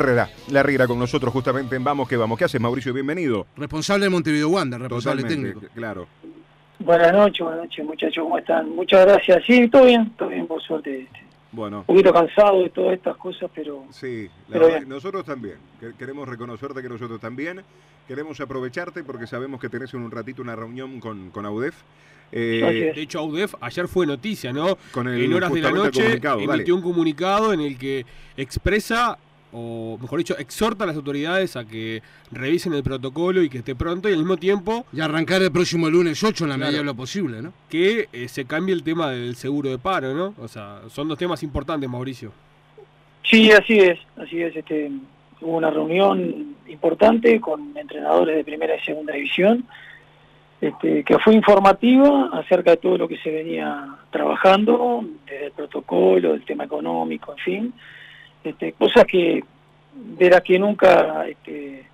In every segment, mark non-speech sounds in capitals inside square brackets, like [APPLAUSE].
Herrera, la Riera con nosotros justamente en Vamos que Vamos. ¿Qué haces, Mauricio? Bienvenido. Responsable de Montevideo Wander, responsable Totalmente, técnico. Claro. Buenas noches, buenas noches muchachos, ¿cómo están? Muchas gracias. Sí, todo bien, todo bien, por suerte. Este, Bueno, Un poquito cansado de todas estas cosas, pero sí, la Pero verdad, bien. nosotros también. Que- Queremos reconocerte que nosotros también. Queremos aprovecharte porque sabemos que tenés en un ratito una reunión con, con AUDEF. Eh. De hecho, AUDEF ayer fue noticia, ¿no? Con el- en horas de la noche dale. emitió un comunicado en el que expresa, o mejor dicho, exhorta a las autoridades a que revisen el protocolo y que esté pronto y al mismo tiempo Y arrancar el próximo lunes 8 en la Claro. medida de lo posible, ¿no? que eh, se cambie el tema del seguro de paro, ¿no? O sea, son dos temas importantes, Mauricio. sí, así es, así es. Este, hubo una reunión importante con entrenadores de primera y segunda división, este, que fue informativa acerca de todo lo que se venía trabajando, desde el protocolo, del tema económico, en fin, este, cosas que de las que nunca este,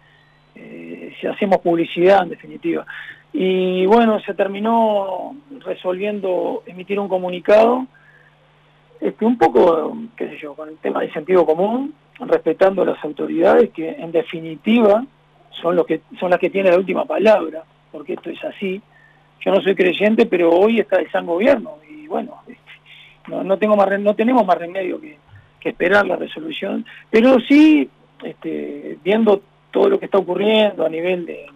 eh, si hacemos publicidad en definitiva. Y bueno, se terminó resolviendo emitir un comunicado, este, un poco, qué sé yo, con el tema del sentido común, respetando a las autoridades que en definitiva son los que son las que tienen la última palabra, porque esto es así. Yo no soy creyente, pero hoy está el San Gobierno y bueno, no, no tengo más no tenemos más remedio que, esperar la resolución, pero sí este, viendo todo lo que está ocurriendo a nivel de,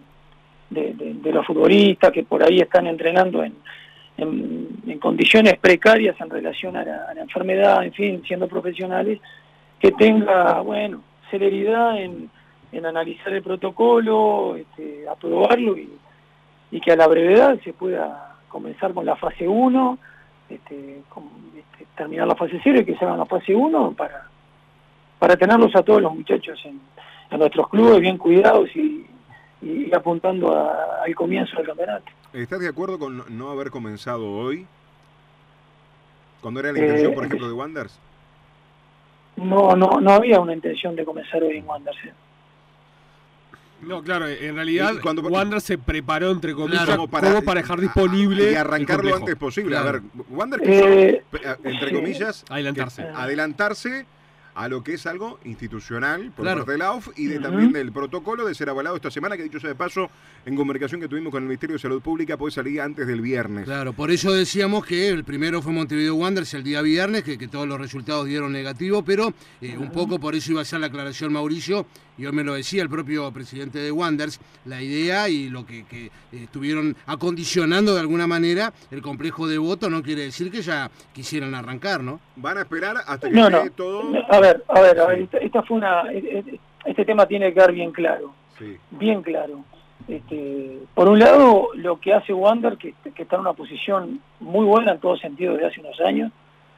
de, los futbolistas que por ahí están entrenando en, en, condiciones precarias en relación a la, a la enfermedad, en fin, siendo profesionales, que tenga, bueno, celeridad en, en analizar el protocolo, este, aprobarlo y, y que a la brevedad se pueda comenzar con la fase 1, este, este, terminar la fase 0 y que se haga la fase 1 para, para tenerlos a todos los muchachos en, en nuestros clubes bien cuidados y, y apuntando a- al comienzo del campeonato. ¿Estás de acuerdo con no- haber comenzado hoy? Cuando era la intención, Eh, por ejemplo, de Wanders. No, no, no había una intención de comenzar hoy en Wanderers. ¿eh? No, claro, en realidad Y cuando- Wander se preparó, entre comillas, Claro, como para, dejar disponible Y arrancar el lo antes posible. A ver, Wander quiso, Eh, pe- a- entre comillas, Adelantarse. que- adelantarse a lo que es algo institucional por Claro. parte de la AUF y de, también del protocolo de ser avalado esta semana, que dicho sea de paso, en comunicación que tuvimos con el Ministerio de Salud Pública, puede salir antes del viernes. Claro, por eso decíamos que el primero fue Montevideo Wanderers el día viernes, que, que todos los resultados dieron negativo, pero eh, un poco por eso iba a ser la aclaración Mauricio, y hoy me lo decía el propio presidente de Wanderers, la idea y lo que, que, eh, estuvieron acondicionando de alguna manera el complejo de voto no quiere decir que ya quisieran arrancar, ¿no? Van a esperar hasta que No, todo. A ver, a ver, a ver, esta, esta fue una, este este tema tiene que quedar bien claro, Sí. bien claro. Este, por un lado, lo que hace Wander, que, que está en una posición muy buena en todo sentido desde hace unos años,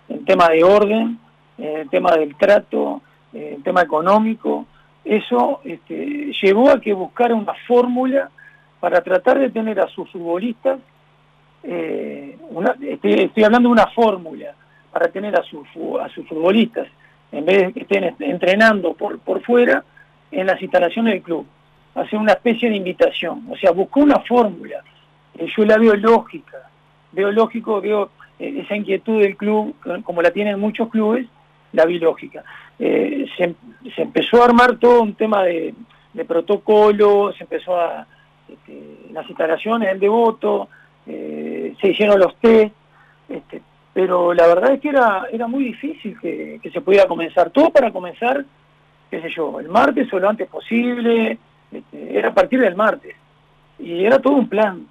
en tema de orden, en tema del trato, en tema económico, eso este, llevó a que buscara una fórmula para tratar de tener a sus futbolistas, eh, una- estoy, estoy hablando de una fórmula para tener a, sus a sus futbolistas, en vez de que estén est- entrenando por, por fuera, en las instalaciones del club. Hacer una especie de invitación. O sea, buscó una fórmula. Yo la veo lógica. Veo lógico, veo eh, esa inquietud del club, como la tienen muchos clubes, la vi lógica. Eh, se, empezó a armar todo un tema de, protocolo, se empezó a este, las instalaciones, el devoto, eh, se hicieron los test, este, pero la verdad es que era, era muy difícil que, que se pudiera comenzar. Todo para comenzar, qué sé yo, el martes o lo antes posible, este, era a partir del martes. Y era todo un plan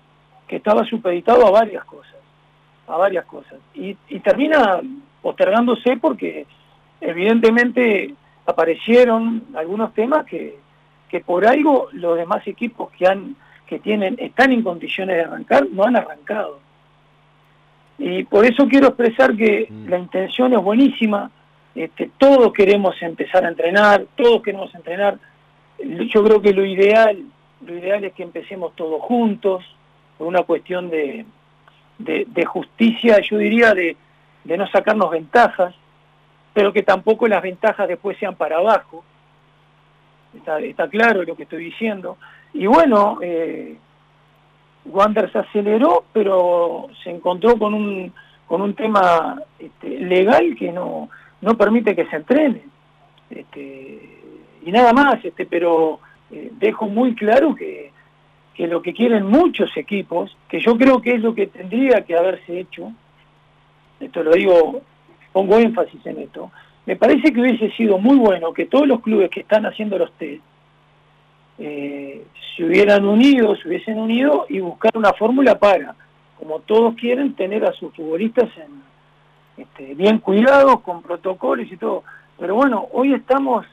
que estaba supeditado a varias cosas, a varias cosas. Y, y termina postergándose porque evidentemente aparecieron algunos temas que, que por algo los demás equipos que han que tienen están en condiciones de arrancar no han arrancado. Y por eso quiero expresar que Mm. la intención es buenísima. Este, todos queremos empezar a entrenar todos queremos entrenar. Yo creo que lo ideal lo ideal es que empecemos todos juntos por una cuestión de, de, de justicia yo diría de, de no sacarnos ventajas pero que tampoco las ventajas después sean para abajo está, claro lo que estoy diciendo. Y bueno, eh, Wander se aceleró, pero se encontró con un, con un tema este, legal que no, no permite que se entrene. Este, y nada más, este, pero eh, dejo muy claro que, que lo que quieren muchos equipos, que yo creo que es lo que tendría que haberse hecho, esto lo digo, pongo énfasis en esto, me parece que hubiese sido muy bueno que todos los clubes que están haciendo los test eh, se hubieran unido, se hubiesen unido y buscar una fórmula para, como todos quieren, tener a sus futbolistas en, este, bien cuidados, con protocolos y todo. Pero bueno, hoy estamos,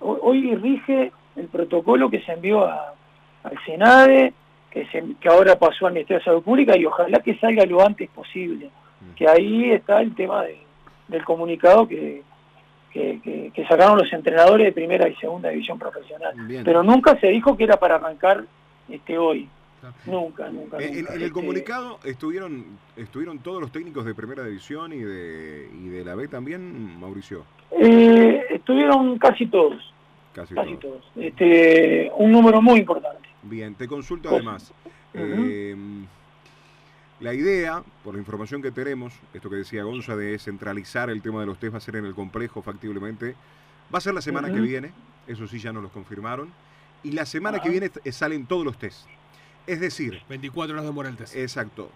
hoy, rige el protocolo que se envió al Senade, que, se, que ahora pasó al Ministerio de Salud Pública y ojalá que salga lo antes posible. Mm. Que ahí está el tema del comunicado que, que, sacaron los entrenadores de primera y segunda división profesional. Pero nunca se dijo que era para arrancar este hoy. Nunca, nunca. En, el este, comunicado estuvieron estuvieron todos los técnicos de primera división y de, y de la B también, Mauricio. Eh, estuvieron casi todos. Casi, todos. Este, un número muy importante. Bien, te consulto además. La idea, por la información que tenemos, esto que decía Gonza de centralizar el tema de los test va a ser en el complejo factiblemente, va a ser la semana que viene, eso sí ya nos lo confirmaron, y la semana que viene salen todos los test. Es decir... 24 horas de el test. Exacto.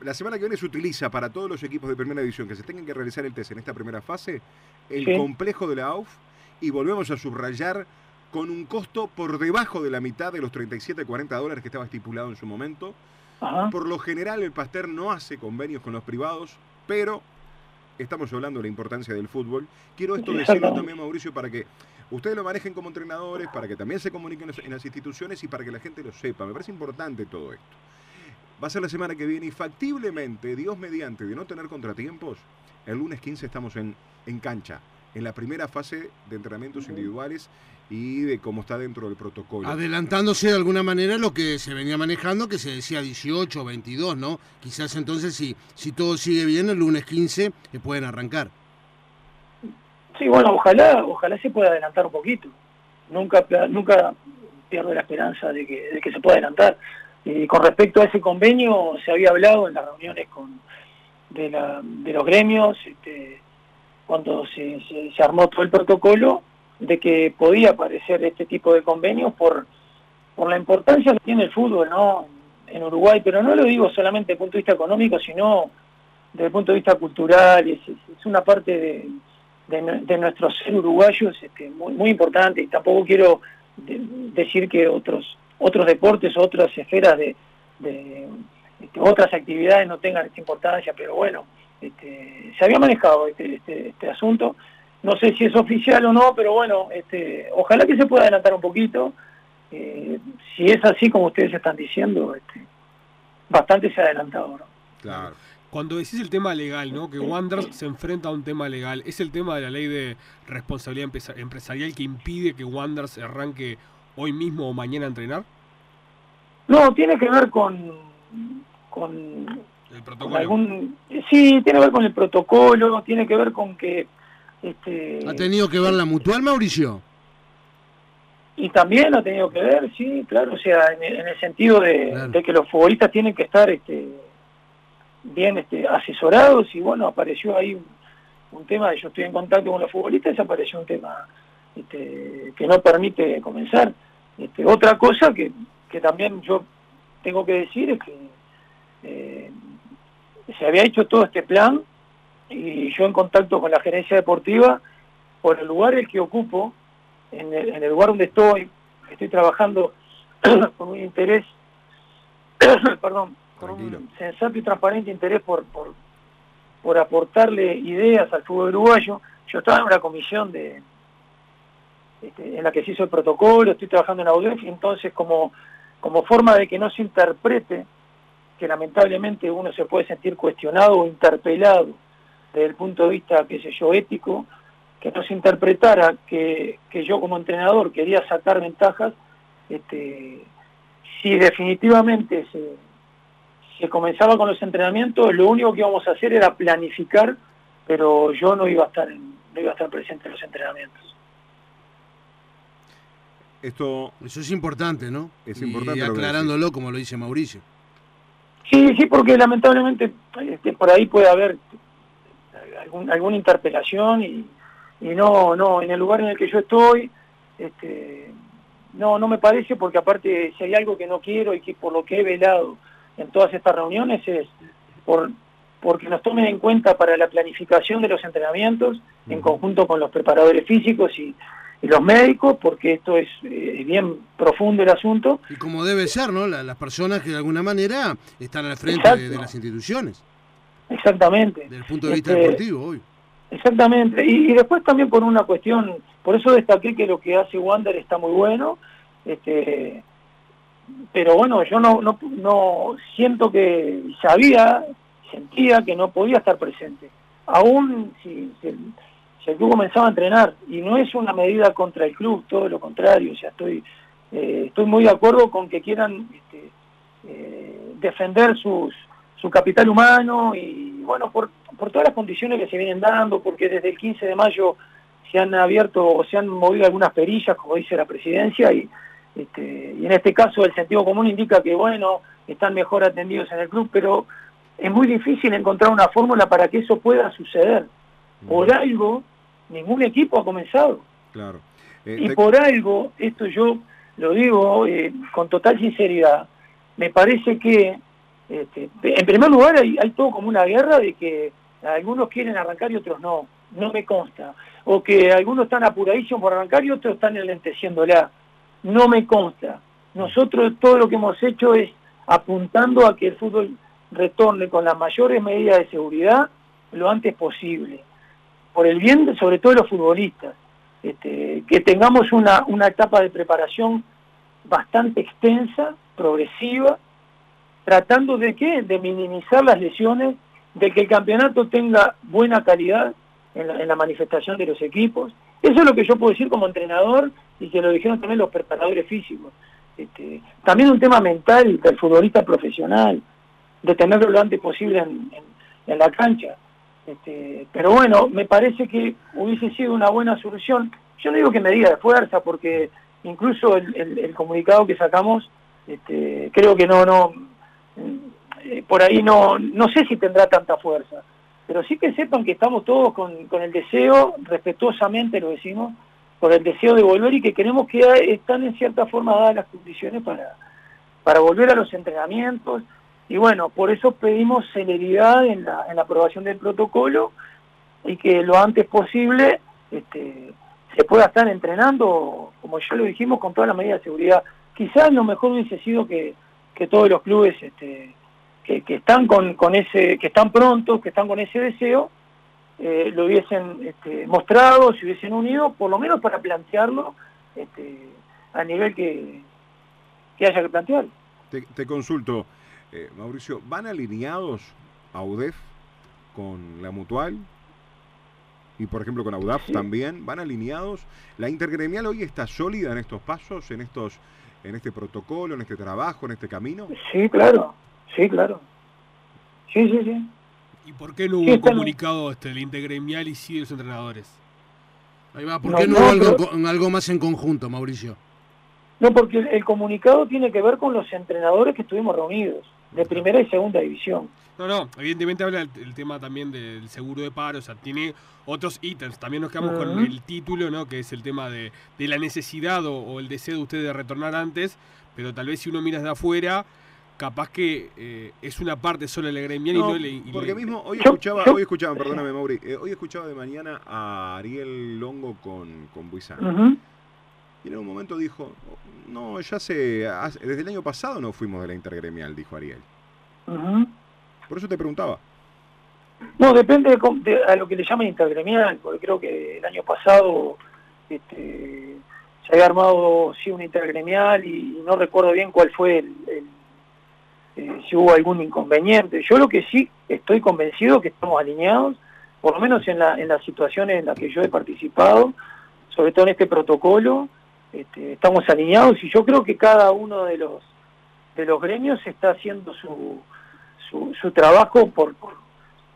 La semana que viene se utiliza para todos los equipos de primera división que se tengan que realizar el test en esta primera fase, el complejo de la AUF, y volvemos a subrayar con un costo por debajo de la mitad de los 37-40 dólares que estaba estipulado en su momento, por lo general el Pasteur no hace convenios con los privados, pero estamos hablando de la importancia del fútbol. Quiero esto decirlo también, Mauricio, para que ustedes lo manejen como entrenadores, para que también se comuniquen en las instituciones y para que la gente lo sepa. Me parece importante todo esto. Va a ser la semana que viene y factiblemente, Dios mediante, de no tener contratiempos, el lunes 15 estamos en, en cancha, en la primera fase de entrenamientos individuales y de cómo está dentro del protocolo. Adelantándose de alguna manera lo que se venía manejando, que se decía 18 o 22, ¿no? Quizás entonces si, si todo sigue bien, el lunes 15 se pueden arrancar. Sí, bueno, ojalá, ojalá se pueda adelantar un poquito. Nunca, nunca pierdo la esperanza de que, de que se pueda adelantar. Y con respecto a ese convenio, se había hablado en las reuniones con de, la, de los gremios, este, cuando se, se armó todo el protocolo, de que podía aparecer este tipo de convenios por, por la importancia que tiene el fútbol ¿no? en Uruguay, pero no lo digo solamente desde el punto de vista económico, sino desde el punto de vista cultural, es, es una parte de, de, nuestro ser uruguayo este, muy, importante y tampoco quiero decir que otros otros deportes, otras esferas de, de este, otras actividades no tengan esta importancia, pero bueno, este, se había manejado este, este, este asunto no sé si es oficial o no, pero bueno, este, ojalá que se pueda adelantar un poquito. Eh, si es así como ustedes están diciendo, este, bastante se ha adelantado. Claro. Cuando decís el tema legal, ¿no? Que Wanderers se enfrenta a un tema legal, ¿es el tema de la ley de responsabilidad empresarial que impide que Wanderers arranque hoy mismo o mañana a entrenar? No, tiene que ver con, con, ¿El protocolo? algún... Sí, tiene que ver con el protocolo, tiene que ver con que este, ¿Ha tenido que ver la mutual, Mauricio? Y también ha tenido que ver, sí, claro, o sea, en, el sentido de, que los futbolistas tienen que estar este, bien este, asesorados y bueno, apareció ahí un, tema, yo estoy en contacto con los futbolistas apareció un tema este, que no permite comenzar. Este, otra cosa que, que también yo tengo que decir es que eh, se había hecho todo este plan y yo en contacto con la gerencia deportiva, por el lugar el que ocupo, en el, lugar donde estoy, estoy trabajando [CLEARS THROAT] con un interés, [CLEARS THROAT] perdón, con un sensato y transparente interés por, por, por aportarle ideas al fútbol uruguayo. Yo estaba en una comisión de este, en la que se hizo el protocolo, estoy trabajando en audiencia, entonces como, como forma de que no se interprete que lamentablemente uno se puede sentir cuestionado o interpelado desde el punto de vista, qué sé yo, ético, que no se interpretara que, yo como entrenador quería sacar ventajas, este, si definitivamente se, se comenzaba con los entrenamientos, lo único que íbamos a hacer era planificar, pero yo no iba a estar, no iba a estar presente en los entrenamientos. Esto, Eso es importante, ¿no? Es importante. Y aclarándolo, como lo dice Mauricio. Sí, sí, porque lamentablemente este, por ahí puede haber alguna interpelación y, no, no, en el lugar en el que yo estoy, este, no, no me parece porque aparte si hay algo que no quiero y que por lo que he velado en todas estas reuniones es por porque nos tomen en cuenta para la planificación de los entrenamientos en conjunto con los preparadores físicos y, los médicos, porque esto es eh, bien profundo el asunto. Y como debe ser, ¿no? las personas que de alguna manera están al frente de, las instituciones. Exactamente. Desde el punto de vista este, deportivo, hoy. Exactamente. Y, después también por una cuestión, por eso destaqué que lo que hace Wander está muy bueno, este, pero bueno, yo no, no, no siento que sabía, sentía que no podía estar presente. Aún si, el club comenzaba a entrenar, y no es una medida contra el club, todo lo contrario, o sea, estoy, eh, estoy muy de acuerdo con que quieran este, eh, defender sus, su capital humano y bueno, por, por todas las condiciones que se vienen dando, porque desde el 15 de mayo se han abierto o se han movido algunas perillas, como dice la presidencia, y, este, y en este caso el sentido común indica que, bueno, están mejor atendidos en el club, pero es muy difícil encontrar una fórmula para que eso pueda suceder. Por algo, ningún equipo ha comenzado. Claro. Eh, y por algo, esto yo lo digo eh, con total sinceridad, me parece que, este, en primer lugar, hay, todo como una guerra de que algunos quieren arrancar y otros no, no me consta. O que algunos están apuradísimos por arrancar y otros están enlenteciéndola, no me consta. Nosotros todo lo que hemos hecho es apuntando a que el fútbol retorne con las mayores medidas de seguridad lo antes posible, por el bien sobre todo de los futbolistas, este, que tengamos una, una etapa de preparación bastante extensa, progresiva, tratando de qué? De minimizar las lesiones de que el campeonato tenga buena calidad en la, manifestación de los equipos. Eso es lo que yo puedo decir como entrenador y que lo dijeron también los preparadores físicos. Este, también un tema mental del futbolista profesional, de tenerlo lo antes posible en, la cancha. Este, pero bueno, me parece que hubiese sido una buena solución. Yo no digo que medida de fuerza, porque incluso el, comunicado que sacamos, este, creo que no, no, por ahí no, no sé si tendrá tanta fuerza, pero sí que sepan que estamos todos con, con el deseo, respetuosamente lo decimos, con el deseo de volver y que queremos que están en cierta forma dadas las condiciones para, para volver a los entrenamientos. Y bueno, por eso pedimos celeridad en la, en la aprobación del protocolo y que lo antes posible este, se pueda estar entrenando, como ya lo dijimos, con todas las medidas de seguridad. Quizás lo mejor hubiese sido que, que todos los clubes este, que, están con, con, ese, que están prontos, que están con ese deseo, eh, lo hubiesen este, mostrado, se hubiesen unido, por lo menos para plantearlo este, a nivel que, que haya que plantear. Te, consulto, eh, Mauricio, ¿van alineados a UDEF con la Mutual? Y por ejemplo con AUDAF también, ¿van alineados? ¿La intergremial hoy está sólida en estos pasos, en estos en este protocolo, en este trabajo, en este camino? Sí, claro. Sí, claro. Sí, sí, sí. ¿Y por qué no hubo comunicado este, el intergremial y sí los entrenadores? Ahí va, ¿por qué no, hubo algo, más en conjunto, Mauricio? No, porque el, comunicado tiene que ver con los entrenadores que estuvimos reunidos, de primera y segunda división. No, no, evidentemente habla el, tema también del seguro de paro, o sea, tiene otros ítems. También nos quedamos con el título, ¿no? Que es el tema de, la necesidad o, el deseo de ustedes de retornar antes, pero tal vez si uno mira desde afuera, capaz que eh, es una parte solo la gremial y no le... porque mismo hoy escuchaba, hoy escuchaba, perdóname Mauri, eh, hoy escuchaba de mañana a Ariel Longo con, con Buizán. Y en un momento dijo, no, ya sé, desde el año pasado no fuimos de la intergremial, dijo Ariel. Por eso te preguntaba. No, depende de, a lo que le llaman intergremial, porque creo que el año pasado este, se había armado sí una intergremial y, no recuerdo bien cuál fue el eh, si hubo algún inconveniente. Yo lo que sí estoy convencido que estamos alineados, por lo menos en, la, en las situaciones en las que yo he participado, sobre todo en este protocolo, este, estamos alineados y yo creo que cada uno de los de los gremios está haciendo su, su, trabajo por,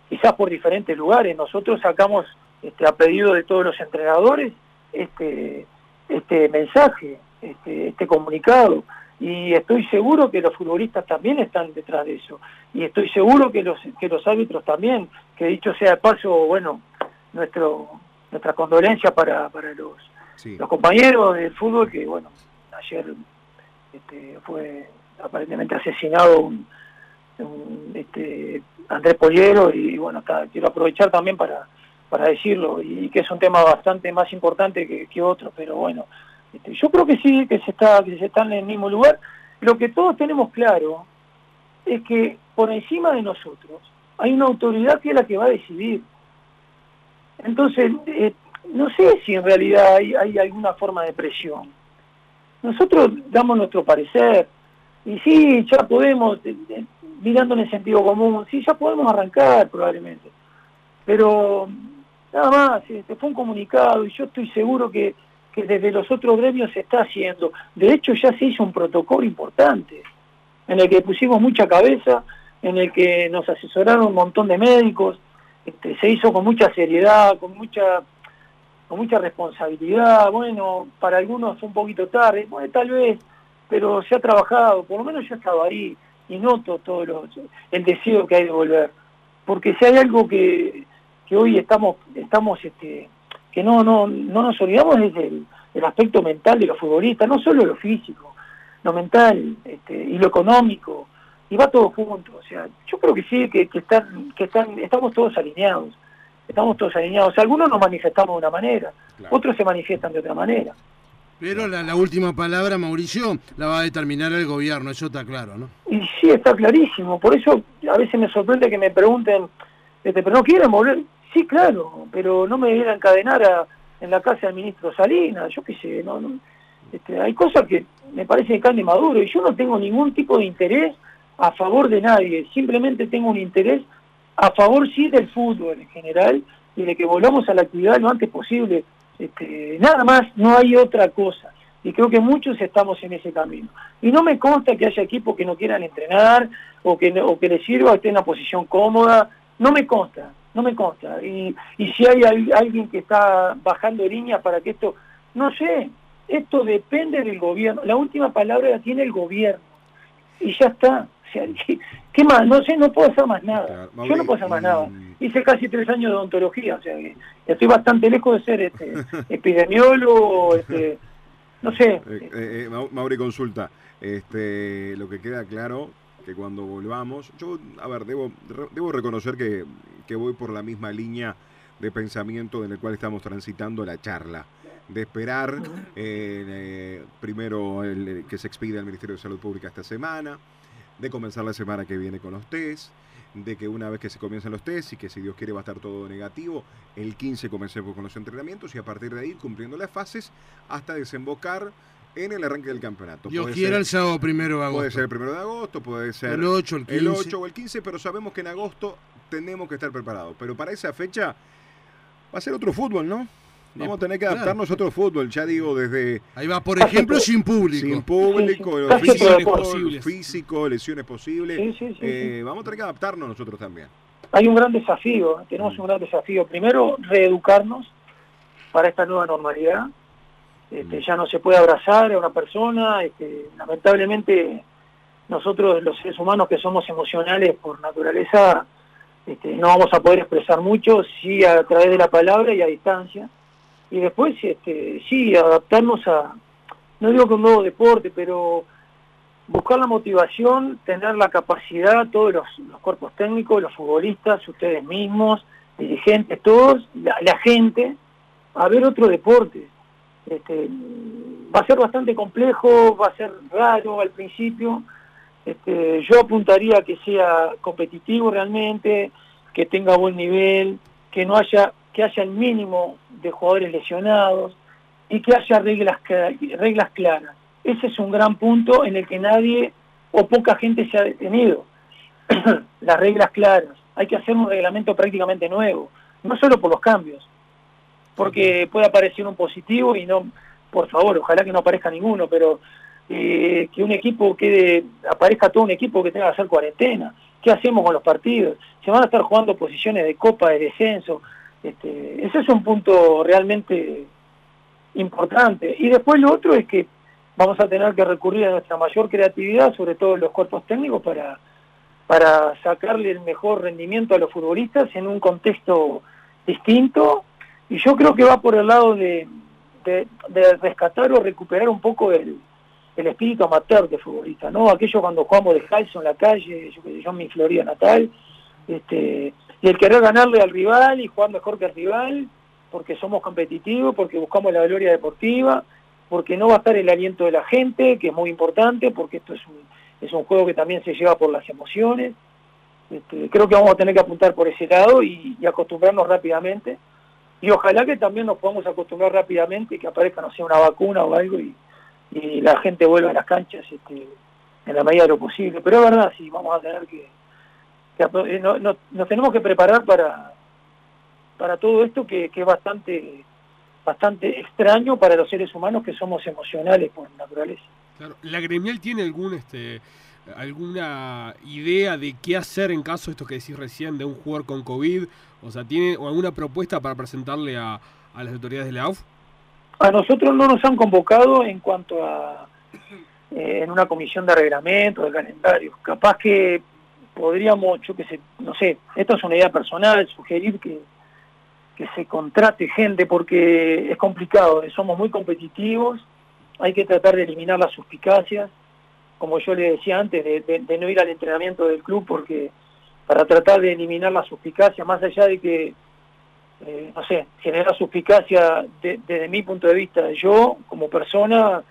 quizás por diferentes lugares. Nosotros sacamos este, a pedido de todos los entrenadores este, este mensaje, este, este comunicado. Y estoy seguro que los futbolistas también están detrás de eso. Y estoy seguro que los que los árbitros también. Que dicho sea de paso bueno nuestro nuestra condolencia para, para los los compañeros del fútbol que, bueno, ayer este, fue aparentemente asesinado un, este, Andrés Pollero y, bueno, quiero aprovechar también para, para decirlo y que es un tema bastante más importante que, que otro, pero bueno, este, yo creo que sí, que se, está, que se están en el mismo lugar. Lo que todos tenemos claro es que por encima de nosotros hay una autoridad que es la que va a decidir. Entonces, eh, no sé si en realidad hay, alguna forma de presión. Nosotros damos nuestro parecer y sí, ya podemos, mirando en el sentido común, sí, ya podemos arrancar probablemente. Pero nada más, este, fue un comunicado y yo estoy seguro que, que desde los otros gremios se está haciendo. De hecho, ya se hizo un protocolo importante en el que pusimos mucha cabeza, en el que nos asesoraron un montón de médicos, este, se hizo con mucha seriedad, con mucha con mucha responsabilidad, bueno, para algunos un poquito tarde, bueno, tal vez, pero se ha trabajado, por lo menos yo he estado ahí y noto todo el deseo que hay de volver. Porque si hay algo que, que hoy estamos, estamos este, que no, no, no nos olvidamos es el, el aspecto mental de los futbolistas, no solo lo físico, lo mental este, y lo económico, y va todo junto. O sea, yo creo que sí, que, están, que están, estamos todos alineados. Estamos todos alineados. Algunos nos manifestamos de una manera, otros se manifiestan de otra manera. Pero la, última palabra, Mauricio, la va a determinar el gobierno, eso está claro, ¿no? Y sí, está clarísimo. Por eso a veces me sorprende que me pregunten, este, ¿pero no quieren volver? Sí, claro, pero no me a encadenar en la casa del ministro Salinas, yo qué sé, no, este, hay cosas que me parece que caen de maduro y yo no tengo ningún tipo de interés a favor de nadie, simplemente tengo un interés a favor sí del fútbol en general y de que volvamos a la actividad lo antes posible. Este, nada más, no hay otra cosa. Y creo que muchos estamos en ese camino. Y no me consta que haya equipos que no quieran entrenar o que, o que les sirva esté en una posición cómoda. No me consta, no me consta. Y, si hay alguien que está bajando líneas para que esto, no sé, esto depende del gobierno. La última palabra la tiene el gobierno. Y ya está. [LAUGHS] ¿qué, más? No sé, no puedo hacer más nada. Yo no puedo hacer más nada. Hice casi tres años de odontología, o sea que estoy bastante lejos de ser este, [LAUGHS] epidemiólogo, este, no sé. Eh, eh, eh, Mauri consulta, este, lo que queda claro que cuando volvamos, yo, a ver, debo, debo reconocer que, que voy por la misma línea de pensamiento en el cual estamos transitando la charla de esperar primero el, que se expida el Ministerio de Salud Pública esta semana, de comenzar la semana que viene con los test, de que una vez que se comiencen los test y que si Dios quiere va a estar todo negativo, el 15 comencemos con los entrenamientos y a partir de ahí cumpliendo las fases hasta desembocar en el arranque del campeonato. Dios quiera el sábado primero de agosto. Puede ser el primero de agosto, puede ser el 8, el 15. el 8 o el 15, pero sabemos que en agosto tenemos que estar preparados. Pero para esa fecha va a ser otro fútbol, ¿no? Vamos a tener que adaptarnos a otro fútbol, ya digo, desde... Ahí va, por ejemplo, [LAUGHS] sin público. Sin público, lesiones posibles. Físico, lesiones posibles. Eh, vamos a tener que adaptarnos nosotros también. Hay un gran desafío, tenemos mm. un gran desafío. Primero, reeducarnos para esta nueva normalidad. Este, mm. Ya no se puede abrazar a una persona. Este, lamentablemente, nosotros los seres humanos que somos emocionales por naturaleza, este, no vamos a poder expresar mucho, sí a través de la palabra y a distancia y después este, sí, adaptarnos a, no digo que un nuevo deporte, pero buscar la motivación, tener la capacidad, todos los, cuerpos técnicos, los futbolistas, ustedes mismos, dirigentes, todos, la, gente, a ver otro deporte. Este, va a ser bastante complejo, va a ser raro al principio. Este, yo apuntaría a que sea competitivo realmente, que tenga buen nivel, que no haya que haya el mínimo de jugadores lesionados y que haya reglas, reglas claras. Ese es un gran punto en el que nadie o poca gente se ha detenido. [CLEARS THROAT] Las reglas claras. Hay que hacer un reglamento prácticamente nuevo, no solo por los cambios, porque puede aparecer un positivo y no, por favor, ojalá que no aparezca ninguno, pero eh, que un equipo quede, aparezca todo un equipo que tenga que hacer cuarentena. ¿Qué hacemos con los partidos? Se van a estar jugando posiciones de copa, de descenso, este, ese es un punto realmente importante. Y después lo otro es que vamos a tener que recurrir a nuestra mayor creatividad, sobre todo en los cuerpos técnicos, para, para sacarle el mejor rendimiento a los futbolistas en un contexto distinto. Y yo creo que va por el lado de, de, rescatar o recuperar un poco el, el espíritu amateur de futbolista, ¿no? Aquello cuando jugamos de calzo en la calle, yo, yo en mi Florida natal, este, y el querer ganarle al rival y jugar mejor que el rival, porque somos competitivos, porque buscamos la gloria deportiva, porque no va a estar el aliento de la gente, que es muy importante, porque esto es un, es un juego que también se lleva por las emociones. Este, creo que vamos a tener que apuntar por ese lado y, acostumbrarnos rápidamente. Y ojalá que también nos podamos acostumbrar rápidamente y que aparezca, no sé, una vacuna o algo y, la gente vuelva a las canchas este, en la medida de lo posible. Pero es verdad, sí, vamos a tener que... Eh, no, nos tenemos que preparar para, para todo esto que, que es bastante bastante extraño para los seres humanos que somos emocionales por naturaleza. Claro. ¿La gremial tiene algún este alguna idea de qué hacer en caso de esto que decís recién de un jugador con COVID? O sea, ¿tiene alguna propuesta para presentarle a, las autoridades de la AUF? A nosotros no nos han convocado en cuanto a eh, en una comisión de reglamento, de calendario. Capaz que podríamos, yo que sé, no sé, esto es una idea personal, sugerir que que se contrate gente porque es complicado, somos muy competitivos, hay que tratar de eliminar las suspicacias, como yo le decía antes, de, no ir al entrenamiento del club porque para tratar de eliminar la suspicacia, más allá de que, eh, no sé, generar suspicacia desde mi punto de vista, yo como persona,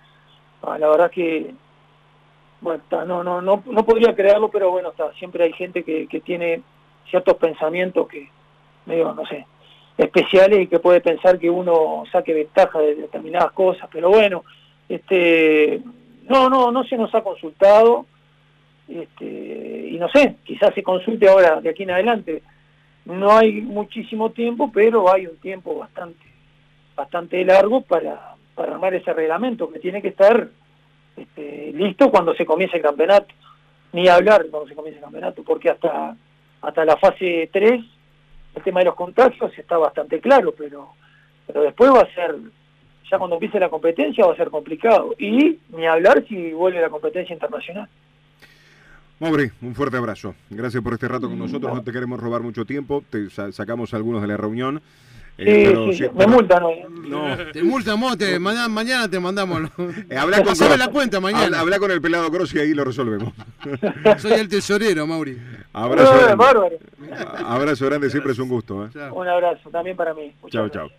ah, la verdad que, bueno, no, no, no, no podría creerlo, pero bueno, está, siempre hay gente que, que tiene ciertos pensamientos que, medio, no sé, especiales y que puede pensar que uno saque ventaja de determinadas cosas, pero bueno, este no, no, no se nos ha consultado, este, y no sé, quizás se consulte ahora de aquí en adelante. No hay muchísimo tiempo, pero hay un tiempo bastante, bastante largo para armar ese reglamento que tiene que estar este, listo cuando se comience el campeonato. Ni hablar cuando se comience el campeonato, porque hasta, hasta la fase 3 el tema de los contagios está bastante claro, pero, pero después va a ser, ya cuando empiece la competencia va a ser complicado. Y ni hablar si vuelve la competencia internacional. Mauri, un fuerte abrazo. Gracias por este rato con nosotros. No te queremos robar mucho tiempo. Te sacamos algunos de la reunión. Eh, sí, me multan hoy. No. Te multamos, te, mañana, te mandamos. Eh, habla con, la cuenta mañana. Habla, con el pelado Cross y ahí lo resolvemos. [LAUGHS] Soy el tesorero, Mauri. Abrazo, grande. abrazo grande, siempre es un gusto. ¿eh? Un abrazo también para mí. chao, chao.